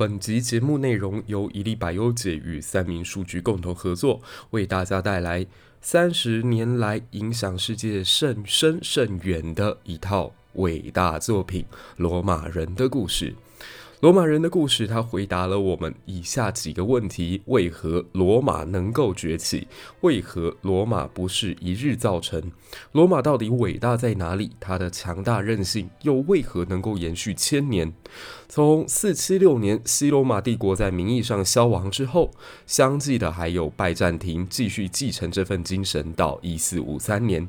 本集节目内容由一粒百优解与三名数据共同合作，为大家带来三十年来影响世界甚深甚远的一套伟大作品《罗马人的故事》。罗马人的故事，他回答了我们以下几个问题：为何罗马能够崛起？为何罗马不是一日造成？罗马到底伟大在哪里？它的强大韧性又为何能够延续千年？从四七六年西罗马帝国在名义上消亡之后，相继的还有拜占庭继续继承这份精神，到一四五三年，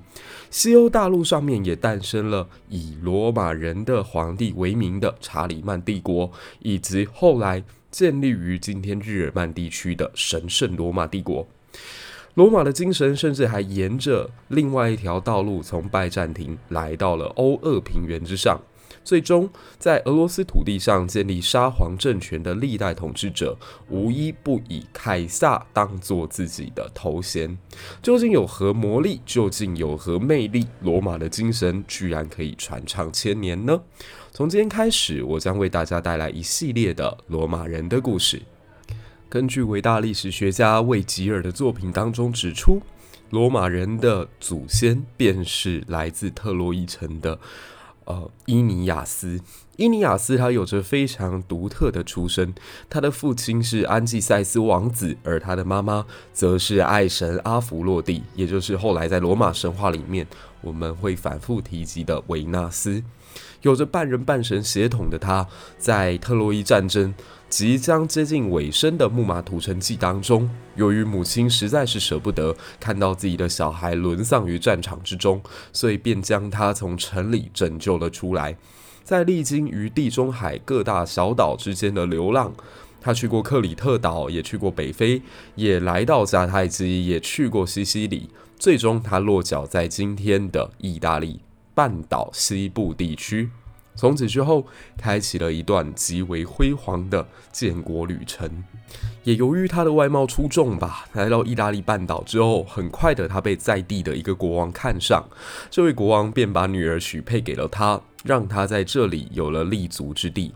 西欧大陆上面也诞生了以罗马人的皇帝为名的查理曼帝国，以及后来建立于今天日耳曼地区的神圣罗马帝国。罗马的精神甚至还沿着另外一条道路，从拜占庭来到了欧俄平原之上。最终，在俄罗斯土地上建立沙皇政权的历代统治者，无一不以凯撒当做自己的头衔。究竟有何魔力？究竟有何魅力？罗马的精神居然可以传唱千年呢？从今天开始，我将为大家带来一系列的罗马人的故事。根据伟大历史学家魏吉尔的作品当中指出，罗马人的祖先便是来自特洛伊城的。呃，伊尼亚斯，伊尼亚斯他有着非常独特的出身。他的父亲是安吉塞斯王子，而他的妈妈则是爱神阿弗洛蒂，也就是后来在罗马神话里面我们会反复提及的维纳斯。有着半人半神血统的他，在特洛伊战争即将接近尾声的木马屠城记当中，由于母亲实在是舍不得看到自己的小孩沦丧于战场之中，所以便将他从城里拯救了出来。在历经于地中海各大小岛之间的流浪，他去过克里特岛，也去过北非，也来到迦太基，也去过西西里，最终他落脚在今天的意大利半岛西部地区。从此之后，开启了一段极为辉煌的建国旅程。也由于他的外貌出众吧，来到意大利半岛之后，很快的他被在地的一个国王看上，这位国王便把女儿许配给了他，让他在这里有了立足之地。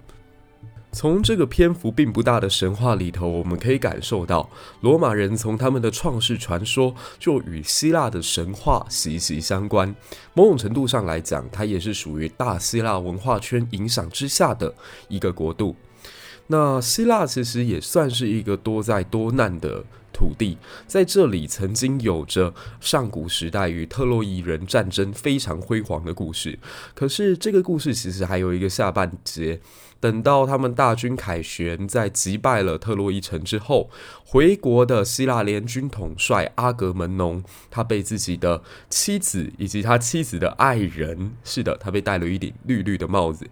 从这个篇幅并不大的神话里头，我们可以感受到，罗马人从他们的创世传说就与希腊的神话息息相关。某种程度上来讲，它也是属于大希腊文化圈影响之下的一个国度。那希腊其实也算是一个多灾多难的土地，在这里曾经有着上古时代与特洛伊人战争非常辉煌的故事。可是这个故事其实还有一个下半节。等到他们大军凯旋，在击败了特洛伊城之后，回国的希腊联军统帅阿格门农，他被自己的妻子以及他妻子的爱人，是的，他被戴了一顶绿绿的帽子，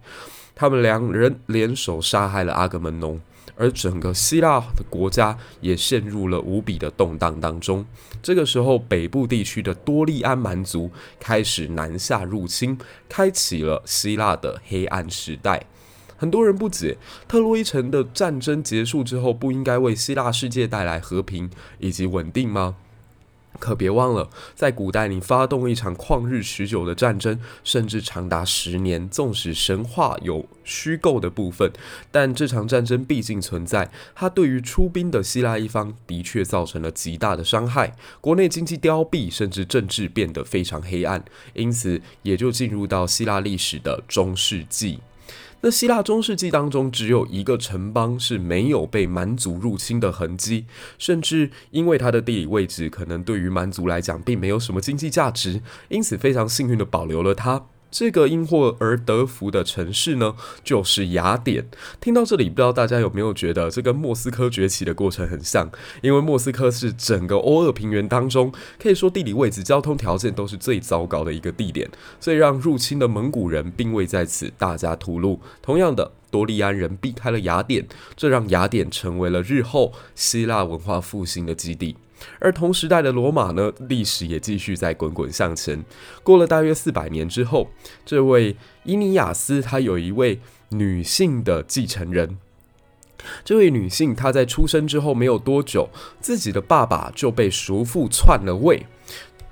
他们两人联手杀害了阿格门农，而整个希腊的国家也陷入了无比的动荡当中。这个时候，北部地区的多利安蛮族开始南下入侵，开启了希腊的黑暗时代。很多人不解，特洛伊城的战争结束之后，不应该为希腊世界带来和平以及稳定吗？可别忘了，在古代，你发动一场旷日持久的战争，甚至长达十年。纵使神话有虚构的部分，但这场战争毕竟存在。它对于出兵的希腊一方的确造成了极大的伤害，国内经济凋敝，甚至政治变得非常黑暗。因此，也就进入到希腊历史的中世纪。那希腊中世纪当中，只有一个城邦是没有被蛮族入侵的痕迹，甚至因为它的地理位置，可能对于蛮族来讲并没有什么经济价值，因此非常幸运的保留了它。这个因祸而得福的城市呢，就是雅典。听到这里，不知道大家有没有觉得这跟莫斯科崛起的过程很像？因为莫斯科是整个欧俄平原当中，可以说地理位置、交通条件都是最糟糕的一个地点，所以让入侵的蒙古人并未在此大加屠戮。同样的，多利安人避开了雅典，这让雅典成为了日后希腊文化复兴的基地。而同时代的罗马呢，历史也继续在滚滚向前。过了大约四百年之后，这位伊尼亚斯他有一位女性的继承人。这位女性她在出生之后没有多久，自己的爸爸就被叔父篡了位。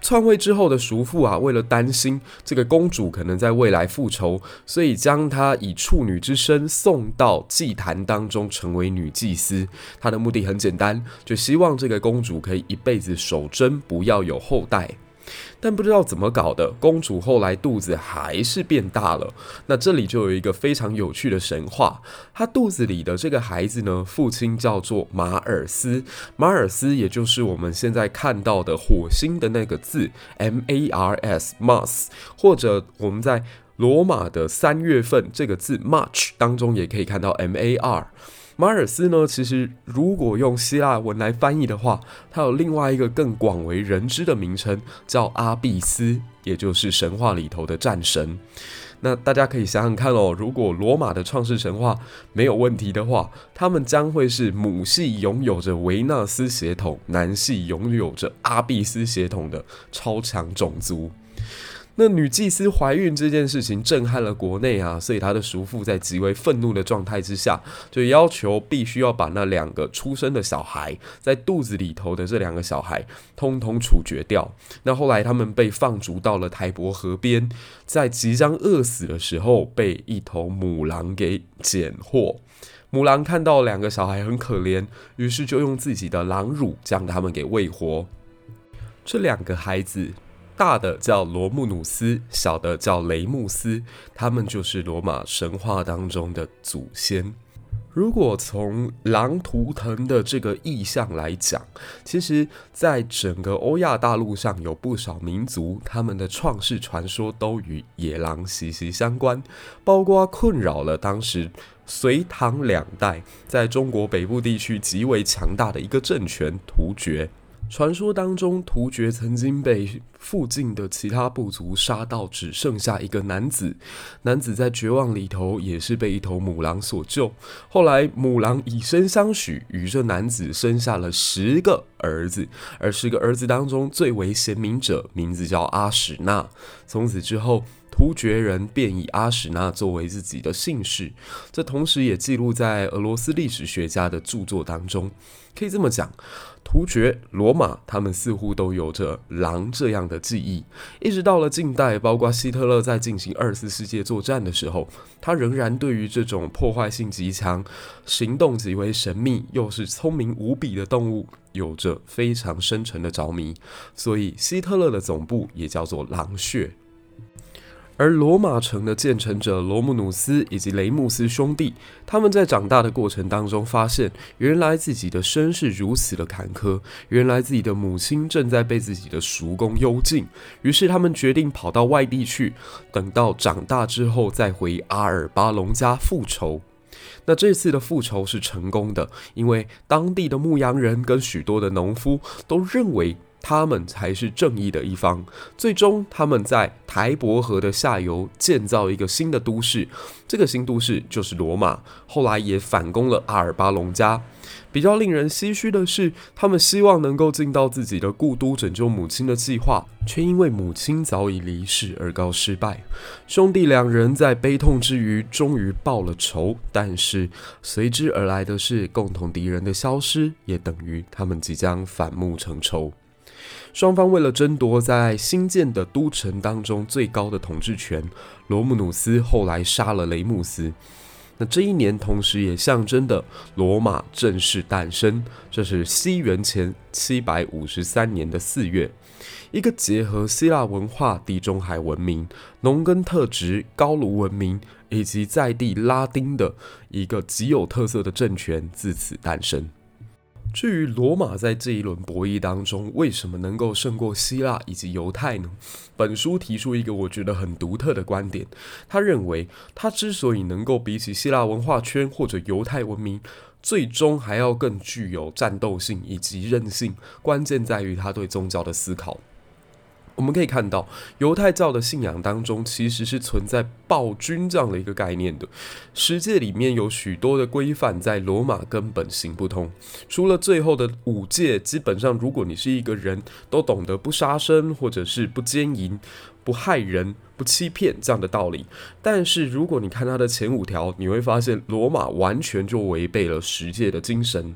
篡位之后的叔父啊，为了担心这个公主可能在未来复仇，所以将她以处女之身送到祭坛当中，成为女祭司。他的目的很简单，就希望这个公主可以一辈子守贞，不要有后代。但不知道怎么搞的，公主后来肚子还是变大了。那这里就有一个非常有趣的神话，她肚子里的这个孩子呢，父亲叫做马尔斯，马尔斯也就是我们现在看到的火星的那个字 M A R S，Mars，或者我们在罗马的三月份这个字 March 当中也可以看到 M A R。马尔斯呢，其实如果用希腊文来翻译的话，它有另外一个更广为人知的名称，叫阿毕斯，也就是神话里头的战神。那大家可以想想看哦，如果罗马的创世神话没有问题的话，他们将会是母系拥有着维纳斯血统，男系拥有着阿毕斯血统的超强种族。那女祭司怀孕这件事情震撼了国内啊，所以她的叔父在极为愤怒的状态之下，就要求必须要把那两个出生的小孩在肚子里头的这两个小孩通通处决掉。那后来他们被放逐到了台伯河边，在即将饿死的时候，被一头母狼给捡获。母狼看到两个小孩很可怜，于是就用自己的狼乳将他们给喂活。这两个孩子。大的叫罗慕努斯，小的叫雷穆斯，他们就是罗马神话当中的祖先。如果从狼图腾的这个意象来讲，其实在整个欧亚大陆上有不少民族，他们的创世传说都与野狼息息相关，包括困扰了当时隋唐两代在中国北部地区极为强大的一个政权突厥。传说当中，突厥曾经被附近的其他部族杀到只剩下一个男子。男子在绝望里头，也是被一头母狼所救。后来，母狼以身相许，与这男子生下了十个儿子。而十个儿子当中，最为贤明者，名字叫阿史那。从此之后，突厥人便以阿史那作为自己的姓氏。这同时也记录在俄罗斯历史学家的著作当中。可以这么讲。突厥、罗马，他们似乎都有着狼这样的记忆。一直到了近代，包括希特勒在进行二次世界作战的时候，他仍然对于这种破坏性极强、行动极为神秘又是聪明无比的动物，有着非常深沉的着迷。所以，希特勒的总部也叫做狼穴。而罗马城的建成者罗姆努斯以及雷姆斯兄弟，他们在长大的过程当中，发现原来自己的身世如此的坎坷，原来自己的母亲正在被自己的叔公幽禁，于是他们决定跑到外地去，等到长大之后再回阿尔巴隆家复仇。那这次的复仇是成功的，因为当地的牧羊人跟许多的农夫都认为。他们才是正义的一方。最终，他们在台伯河的下游建造一个新的都市，这个新都市就是罗马。后来也反攻了阿尔巴隆加。比较令人唏嘘的是，他们希望能够进到自己的故都拯救母亲的计划，却因为母亲早已离世而告失败。兄弟两人在悲痛之余，终于报了仇，但是随之而来的是共同敌人的消失，也等于他们即将反目成仇。双方为了争夺在新建的都城当中最高的统治权，罗姆努斯后来杀了雷穆斯。那这一年，同时也象征的罗马正式诞生。这是西元前七百五十三年的四月，一个结合希腊文化、地中海文明、农耕特质、高卢文明以及在地拉丁的一个极有特色的政权自此诞生。至于罗马在这一轮博弈当中为什么能够胜过希腊以及犹太呢？本书提出一个我觉得很独特的观点，他认为他之所以能够比起希腊文化圈或者犹太文明，最终还要更具有战斗性以及韧性，关键在于他对宗教的思考。我们可以看到，犹太教的信仰当中其实是存在暴君这样的一个概念的。十诫里面有许多的规范，在罗马根本行不通。除了最后的五诫，基本上如果你是一个人都懂得不杀生，或者是不奸淫。不害人、不欺骗这样的道理，但是如果你看他的前五条，你会发现罗马完全就违背了十诫的精神。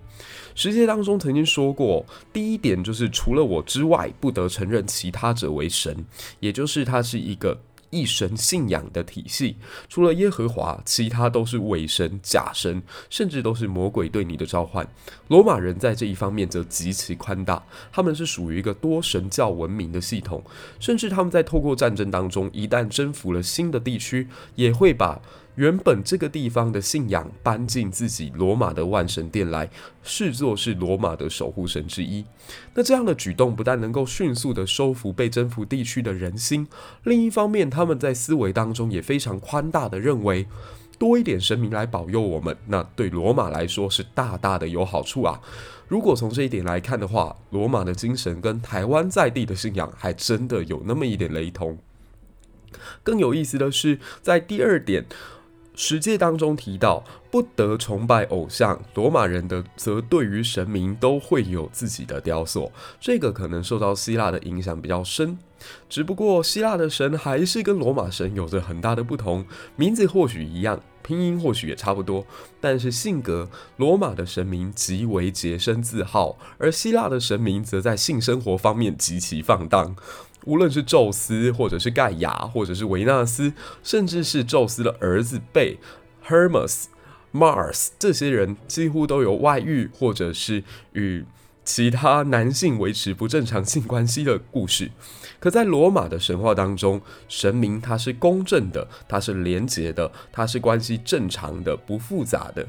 十诫当中曾经说过，第一点就是除了我之外，不得承认其他者为神，也就是他是一个。一神信仰的体系，除了耶和华，其他都是伪神、假神，甚至都是魔鬼对你的召唤。罗马人在这一方面则极其宽大，他们是属于一个多神教文明的系统，甚至他们在透过战争当中，一旦征服了新的地区，也会把。原本这个地方的信仰搬进自己罗马的万神殿来，视作是罗马的守护神之一。那这样的举动不但能够迅速地收服被征服地区的人心，另一方面，他们在思维当中也非常宽大的认为，多一点神明来保佑我们，那对罗马来说是大大的有好处啊。如果从这一点来看的话，罗马的精神跟台湾在地的信仰还真的有那么一点雷同。更有意思的是，在第二点。十诫当中提到不得崇拜偶像，罗马人的则对于神明都会有自己的雕塑，这个可能受到希腊的影响比较深。只不过希腊的神还是跟罗马神有着很大的不同，名字或许一样，拼音或许也差不多，但是性格，罗马的神明极为洁身自好，而希腊的神明则在性生活方面极其放荡。无论是宙斯，或者是盖亚，或者是维纳斯，甚至是宙斯的儿子贝、Hermes、Mars，这些人几乎都有外遇，或者是与其他男性维持不正常性关系的故事。可在罗马的神话当中，神明他是公正的，他是廉洁的，他是关系正常的，不复杂的。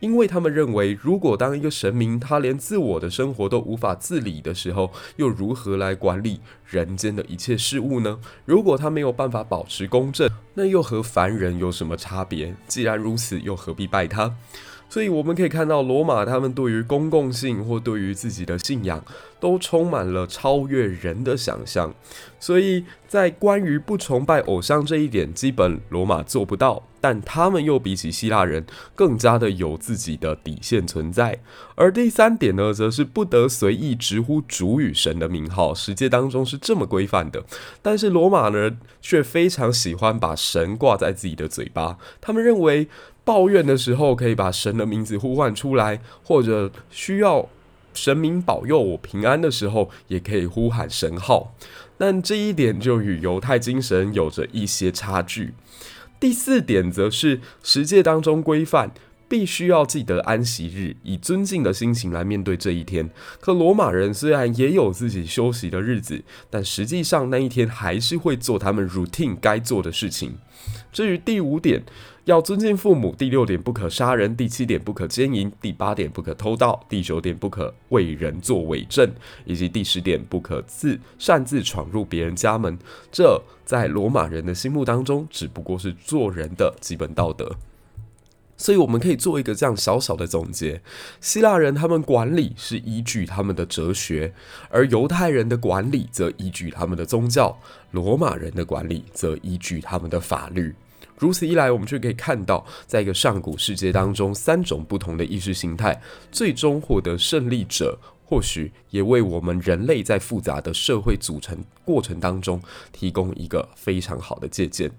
因为他们认为，如果当一个神明他连自我的生活都无法自理的时候，又如何来管理人间的一切事物呢？如果他没有办法保持公正，那又和凡人有什么差别？既然如此，又何必拜他？所以我们可以看到，罗马他们对于公共性或对于自己的信仰，都充满了超越人的想象。所以在关于不崇拜偶像这一点，基本罗马做不到，但他们又比起希腊人更加的有自己的底线存在。而第三点呢，则是不得随意直呼主与神的名号，世界当中是这么规范的。但是罗马人却非常喜欢把神挂在自己的嘴巴，他们认为。抱怨的时候，可以把神的名字呼唤出来，或者需要神明保佑我平安的时候，也可以呼喊神号。但这一点就与犹太精神有着一些差距。第四点则是实践当中规范，必须要记得安息日，以尊敬的心情来面对这一天。可罗马人虽然也有自己休息的日子，但实际上那一天还是会做他们 routine 该做的事情。至于第五点，要尊敬父母；第六点，不可杀人；第七点，不可奸淫；第八点，不可偷盗；第九点，不可为人作伪证；以及第十点，不可自擅自闯入别人家门。这在罗马人的心目当中，只不过是做人的基本道德。所以，我们可以做一个这样小小的总结：希腊人他们管理是依据他们的哲学，而犹太人的管理则依据他们的宗教，罗马人的管理则依据他们的法律。如此一来，我们就可以看到，在一个上古世界当中，三种不同的意识形态，最终获得胜利者，或许也为我们人类在复杂的社会组成过程当中提供一个非常好的借鉴。